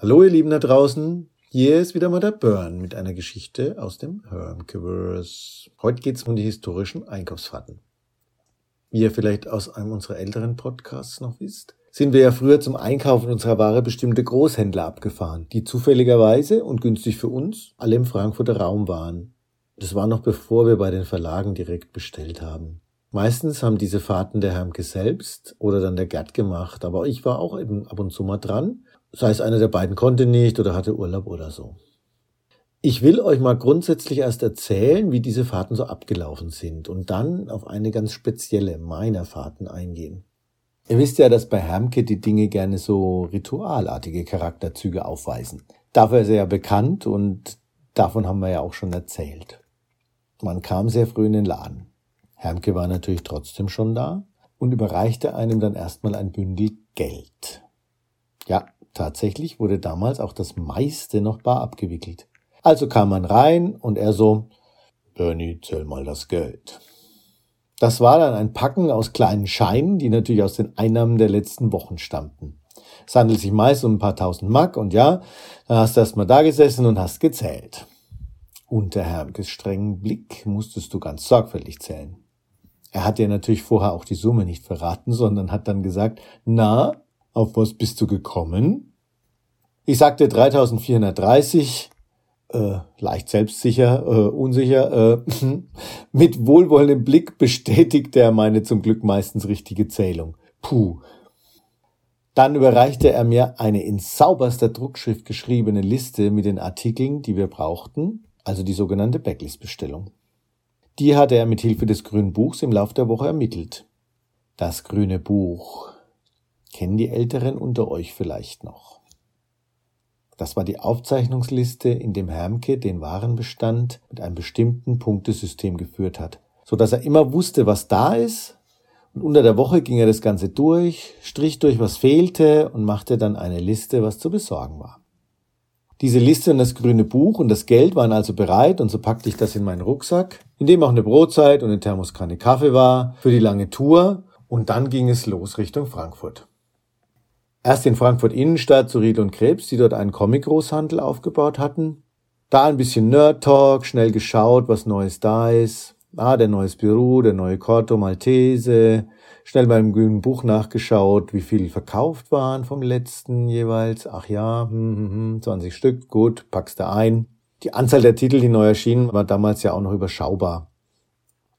Hallo ihr Lieben da draußen, hier ist wieder mal der Burn mit einer Geschichte aus dem Hermkeverse. Heute geht's um die historischen Einkaufsfahrten. Wie ihr vielleicht aus einem unserer älteren Podcasts noch wisst, sind wir ja früher zum Einkaufen unserer Ware bestimmte Großhändler abgefahren, die zufälligerweise und günstig für uns alle im Frankfurter Raum waren. Das war noch bevor wir bei den Verlagen direkt bestellt haben. Meistens haben diese Fahrten der Hermke selbst oder dann der Gerd gemacht, aber ich war auch eben ab und zu mal dran sei es einer der beiden konnte nicht oder hatte Urlaub oder so. Ich will euch mal grundsätzlich erst erzählen, wie diese Fahrten so abgelaufen sind und dann auf eine ganz spezielle meiner Fahrten eingehen. Ihr wisst ja, dass bei Hermke die Dinge gerne so ritualartige Charakterzüge aufweisen. Dafür ist er ja bekannt und davon haben wir ja auch schon erzählt. Man kam sehr früh in den Laden. Hermke war natürlich trotzdem schon da und überreichte einem dann erstmal ein Bündel Geld. Ja, Tatsächlich wurde damals auch das meiste noch bar abgewickelt. Also kam man rein und er so, Bernie, zähl mal das Geld. Das war dann ein Packen aus kleinen Scheinen, die natürlich aus den Einnahmen der letzten Wochen stammten. Es handelt sich meist um ein paar tausend Mark und ja, dann hast du erstmal da gesessen und hast gezählt. Unter Hermkes strengen Blick musstest du ganz sorgfältig zählen. Er hat dir natürlich vorher auch die Summe nicht verraten, sondern hat dann gesagt, na, auf was bist du gekommen? Ich sagte 3430, äh, leicht selbstsicher, äh, unsicher, äh, mit wohlwollendem Blick bestätigte er meine zum Glück meistens richtige Zählung. Puh. Dann überreichte er mir eine in sauberster Druckschrift geschriebene Liste mit den Artikeln, die wir brauchten, also die sogenannte Backlist-Bestellung. Die hatte er mit Hilfe des grünen Buchs im Lauf der Woche ermittelt. Das grüne Buch kennen die Älteren unter euch vielleicht noch. Das war die Aufzeichnungsliste, in dem Hermke den Warenbestand mit einem bestimmten Punktesystem geführt hat, so dass er immer wusste, was da ist. Und unter der Woche ging er das Ganze durch, strich durch, was fehlte und machte dann eine Liste, was zu besorgen war. Diese Liste und das grüne Buch und das Geld waren also bereit und so packte ich das in meinen Rucksack, in dem auch eine Brotzeit und eine Thermoskanne Kaffee war für die lange Tour und dann ging es los Richtung Frankfurt. Erst in Frankfurt Innenstadt zu Riedel und Krebs, die dort einen Comic-Großhandel aufgebaut hatten. Da ein bisschen Nerd-Talk, schnell geschaut, was Neues da ist. Ah, der neues Büro, der neue Corto Maltese. Schnell beim grünen Buch nachgeschaut, wie viel verkauft waren vom letzten jeweils. Ach ja, hm, hm, 20 hm, Stück, gut, packst du ein. Die Anzahl der Titel, die neu erschienen, war damals ja auch noch überschaubar.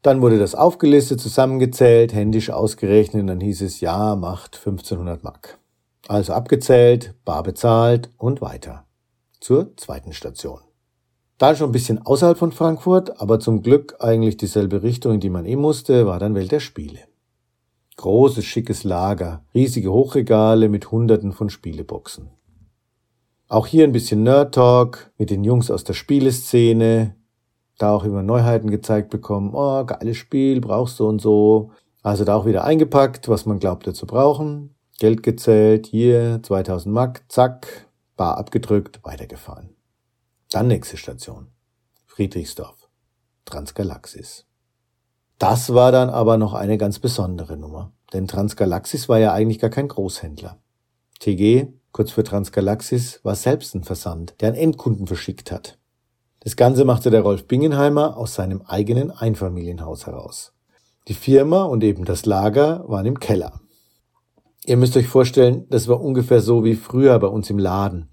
Dann wurde das aufgelistet, zusammengezählt, händisch ausgerechnet und dann hieß es, ja, macht 1500 Mark. Also abgezählt, bar bezahlt und weiter. Zur zweiten Station. Da schon ein bisschen außerhalb von Frankfurt, aber zum Glück eigentlich dieselbe Richtung, in die man eh musste, war dann Welt der Spiele. Großes, schickes Lager, riesige Hochregale mit hunderten von Spieleboxen. Auch hier ein bisschen Nerd Talk mit den Jungs aus der Spieleszene, da auch immer Neuheiten gezeigt bekommen, oh, geiles Spiel, brauchst du und so. Also da auch wieder eingepackt, was man glaubte zu brauchen. Geld gezählt, hier 2000 Mark, zack, Bar abgedrückt, weitergefahren. Dann nächste Station. Friedrichsdorf. Transgalaxis. Das war dann aber noch eine ganz besondere Nummer, denn Transgalaxis war ja eigentlich gar kein Großhändler. TG, kurz für Transgalaxis, war selbst ein Versand, der an Endkunden verschickt hat. Das Ganze machte der Rolf Bingenheimer aus seinem eigenen Einfamilienhaus heraus. Die Firma und eben das Lager waren im Keller. Ihr müsst euch vorstellen, das war ungefähr so wie früher bei uns im Laden.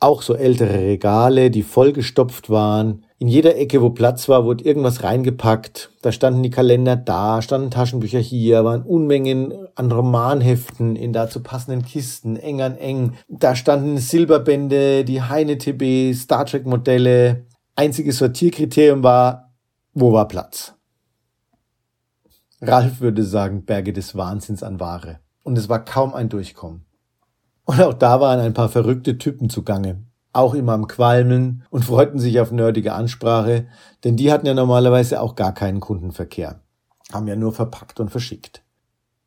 Auch so ältere Regale, die vollgestopft waren. In jeder Ecke, wo Platz war, wurde irgendwas reingepackt. Da standen die Kalender da, standen Taschenbücher hier, waren Unmengen an Romanheften in dazu passenden Kisten, eng an eng. Da standen Silberbände, die Heine-TB, Star Trek-Modelle. Einziges Sortierkriterium war, wo war Platz? Ralf würde sagen, Berge des Wahnsinns an Ware und es war kaum ein Durchkommen. Und auch da waren ein paar verrückte Typen zugange, auch immer am Qualmen und freuten sich auf nerdige Ansprache, denn die hatten ja normalerweise auch gar keinen Kundenverkehr, haben ja nur verpackt und verschickt.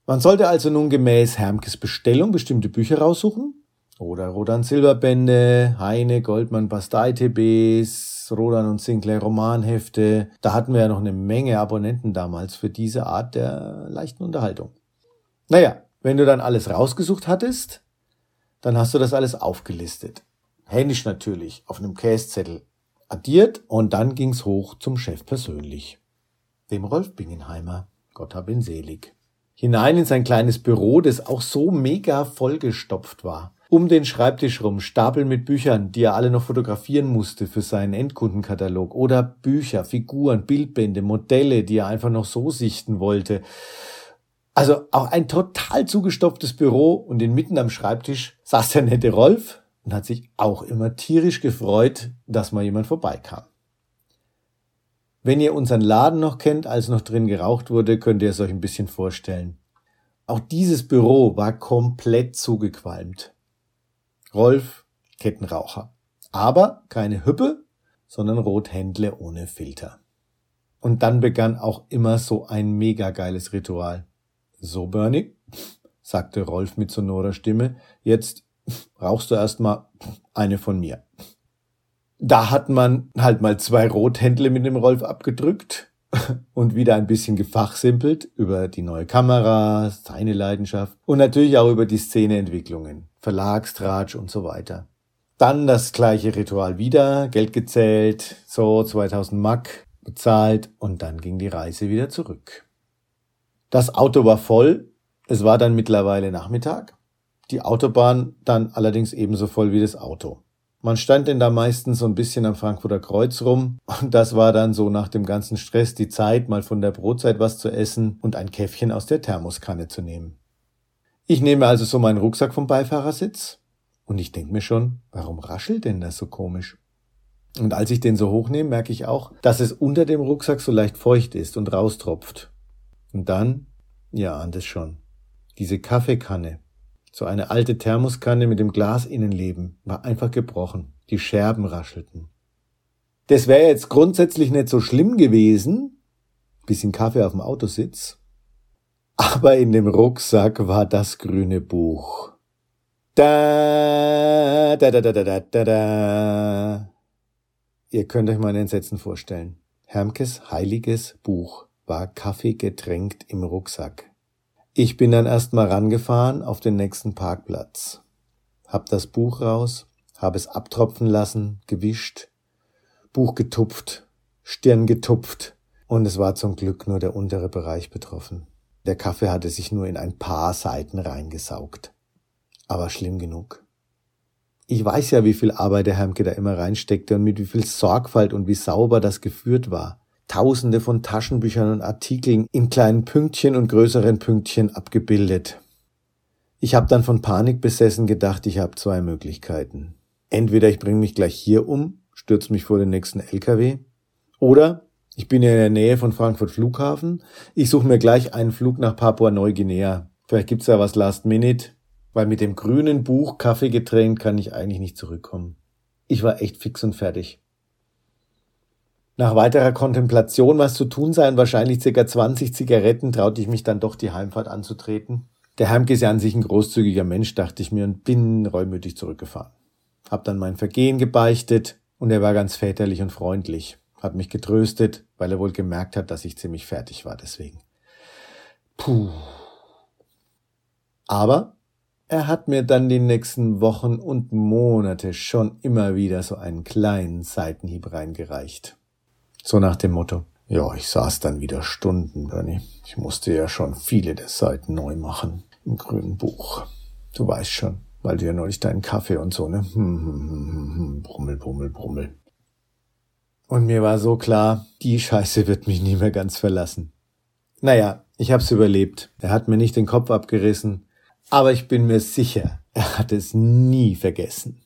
Man sollte also nun gemäß Hermkes Bestellung bestimmte Bücher raussuchen, oder Rodan Silberbände, Heine, Goldmann, Bastei-TBs, Rodan und Sinclair Romanhefte. Da hatten wir ja noch eine Menge Abonnenten damals für diese Art der leichten Unterhaltung. Naja, wenn du dann alles rausgesucht hattest, dann hast du das alles aufgelistet. händisch natürlich, auf einem Käszettel addiert und dann ging's hoch zum Chef persönlich, dem Rolf Bingenheimer, Gott hab ihn selig. Hinein in sein kleines Büro, das auch so mega vollgestopft war. Um den Schreibtisch rum Stapel mit Büchern, die er alle noch fotografieren musste für seinen Endkundenkatalog oder Bücher, Figuren, Bildbände, Modelle, die er einfach noch so sichten wollte. Also auch ein total zugestopftes Büro und inmitten am Schreibtisch saß der nette Rolf und hat sich auch immer tierisch gefreut, dass mal jemand vorbeikam. Wenn ihr unseren Laden noch kennt, als noch drin geraucht wurde, könnt ihr es euch ein bisschen vorstellen. Auch dieses Büro war komplett zugequalmt. Rolf, Kettenraucher. Aber keine Hüppe, sondern Rothändle ohne Filter. Und dann begann auch immer so ein mega geiles Ritual. So, Bernie, sagte Rolf mit sonorer Stimme, jetzt rauchst du erstmal eine von mir. Da hat man halt mal zwei Rothändle mit dem Rolf abgedrückt und wieder ein bisschen gefachsimpelt über die neue Kamera, seine Leidenschaft und natürlich auch über die Szeneentwicklungen, Verlagstratsch und so weiter. Dann das gleiche Ritual wieder, Geld gezählt, so 2000 Mack bezahlt und dann ging die Reise wieder zurück. Das Auto war voll, es war dann mittlerweile Nachmittag, die Autobahn dann allerdings ebenso voll wie das Auto. Man stand denn da meistens so ein bisschen am Frankfurter Kreuz rum und das war dann so nach dem ganzen Stress die Zeit, mal von der Brotzeit was zu essen und ein Käffchen aus der Thermoskanne zu nehmen. Ich nehme also so meinen Rucksack vom Beifahrersitz und ich denke mir schon, warum raschelt denn das so komisch? Und als ich den so hochnehme, merke ich auch, dass es unter dem Rucksack so leicht feucht ist und raustropft. Und dann, ja, ahnt es schon, diese Kaffeekanne, so eine alte Thermoskanne mit dem Glasinnenleben war einfach gebrochen. Die Scherben raschelten. Das wäre jetzt grundsätzlich nicht so schlimm gewesen. Bisschen Kaffee auf dem Autositz. Aber in dem Rucksack war das grüne Buch. Da, da, da, da, da, da, da. Ihr könnt euch mein Entsetzen vorstellen. Hermkes heiliges Buch war Kaffee getränkt im Rucksack. Ich bin dann erstmal rangefahren auf den nächsten Parkplatz. Hab das Buch raus, hab es abtropfen lassen, gewischt, Buch getupft, Stirn getupft und es war zum Glück nur der untere Bereich betroffen. Der Kaffee hatte sich nur in ein paar Seiten reingesaugt. Aber schlimm genug. Ich weiß ja, wie viel Arbeit der Hermke da immer reinsteckte und mit wie viel Sorgfalt und wie sauber das geführt war. Tausende von Taschenbüchern und Artikeln in kleinen Pünktchen und größeren Pünktchen abgebildet. Ich habe dann von Panik besessen gedacht, ich habe zwei Möglichkeiten. Entweder ich bringe mich gleich hier um, stürze mich vor den nächsten LKW, oder ich bin ja in der Nähe von Frankfurt Flughafen, ich suche mir gleich einen Flug nach Papua-Neuguinea. Vielleicht gibt's ja was Last Minute, weil mit dem grünen Buch Kaffee getränkt kann ich eigentlich nicht zurückkommen. Ich war echt fix und fertig. Nach weiterer Kontemplation, was zu tun sei und wahrscheinlich circa 20 Zigaretten, traute ich mich dann doch die Heimfahrt anzutreten. Der Heimke ist ja an sich ein großzügiger Mensch, dachte ich mir, und bin reumütig zurückgefahren. Hab dann mein Vergehen gebeichtet und er war ganz väterlich und freundlich. Hat mich getröstet, weil er wohl gemerkt hat, dass ich ziemlich fertig war deswegen. Puh. Aber er hat mir dann die nächsten Wochen und Monate schon immer wieder so einen kleinen Seitenhieb reingereicht. So nach dem Motto. Ja, ich saß dann wieder Stunden, Bernie. Ich musste ja schon viele der Seiten neu machen im grünen Buch. Du weißt schon, weil du ja neulich deinen Kaffee und so, ne? Hm, hm, hm, hm, hm, brummel, brummel, brummel. Und mir war so klar, die Scheiße wird mich nie mehr ganz verlassen. Naja, ich hab's überlebt. Er hat mir nicht den Kopf abgerissen, aber ich bin mir sicher, er hat es nie vergessen.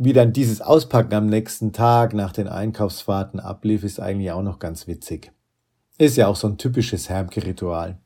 Wie dann dieses Auspacken am nächsten Tag nach den Einkaufsfahrten ablief, ist eigentlich auch noch ganz witzig. Ist ja auch so ein typisches Hermke-Ritual.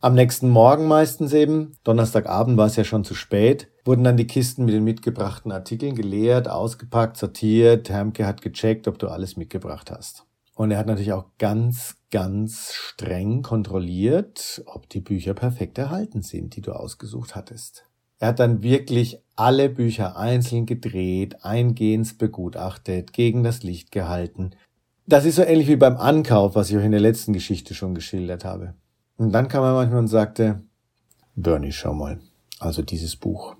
Am nächsten Morgen meistens eben, Donnerstagabend war es ja schon zu spät, wurden dann die Kisten mit den mitgebrachten Artikeln geleert, ausgepackt, sortiert. Hermke hat gecheckt, ob du alles mitgebracht hast. Und er hat natürlich auch ganz, ganz streng kontrolliert, ob die Bücher perfekt erhalten sind, die du ausgesucht hattest. Er hat dann wirklich alle Bücher einzeln gedreht, eingehend begutachtet, gegen das Licht gehalten. Das ist so ähnlich wie beim Ankauf, was ich euch in der letzten Geschichte schon geschildert habe. Und dann kam er manchmal und sagte, Bernie, schau mal, also dieses Buch.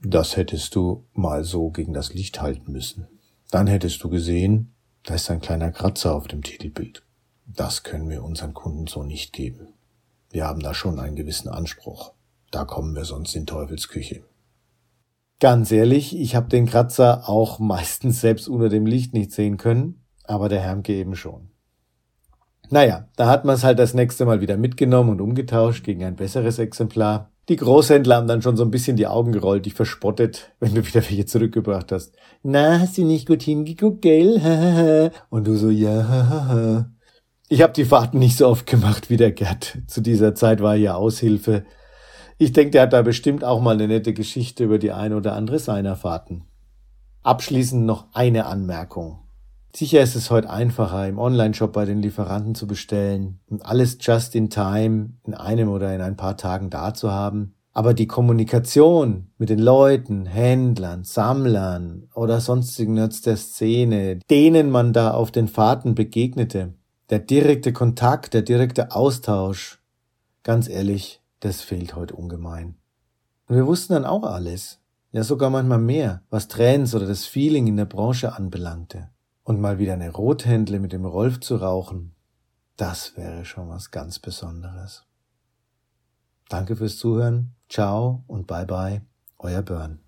Das hättest du mal so gegen das Licht halten müssen. Dann hättest du gesehen, da ist ein kleiner Kratzer auf dem Titelbild. Das können wir unseren Kunden so nicht geben. Wir haben da schon einen gewissen Anspruch. Da kommen wir sonst in Teufelsküche. Ganz ehrlich, ich habe den Kratzer auch meistens selbst unter dem Licht nicht sehen können, aber der Hermke eben schon. Naja, da hat man es halt das nächste Mal wieder mitgenommen und umgetauscht gegen ein besseres Exemplar. Die Großhändler haben dann schon so ein bisschen die Augen gerollt, dich verspottet, wenn du wieder welche zurückgebracht hast. Na, hast du nicht gut hingeguckt, gell? Und du so, ja. Ich habe die Fahrten nicht so oft gemacht wie der Gerd. Zu dieser Zeit war ja Aushilfe. Ich denke, der hat da bestimmt auch mal eine nette Geschichte über die eine oder andere seiner Fahrten. Abschließend noch eine Anmerkung. Sicher ist es heute einfacher, im Onlineshop bei den Lieferanten zu bestellen und alles just in time in einem oder in ein paar Tagen da zu haben. Aber die Kommunikation mit den Leuten, Händlern, Sammlern oder sonstigen Nerds der Szene, denen man da auf den Fahrten begegnete, der direkte Kontakt, der direkte Austausch, ganz ehrlich, das fehlt heute ungemein. Und wir wussten dann auch alles, ja sogar manchmal mehr, was Trends oder das Feeling in der Branche anbelangte. Und mal wieder eine Rothändle mit dem Rolf zu rauchen, das wäre schon was ganz Besonderes. Danke fürs Zuhören, ciao und bye bye, euer Börn.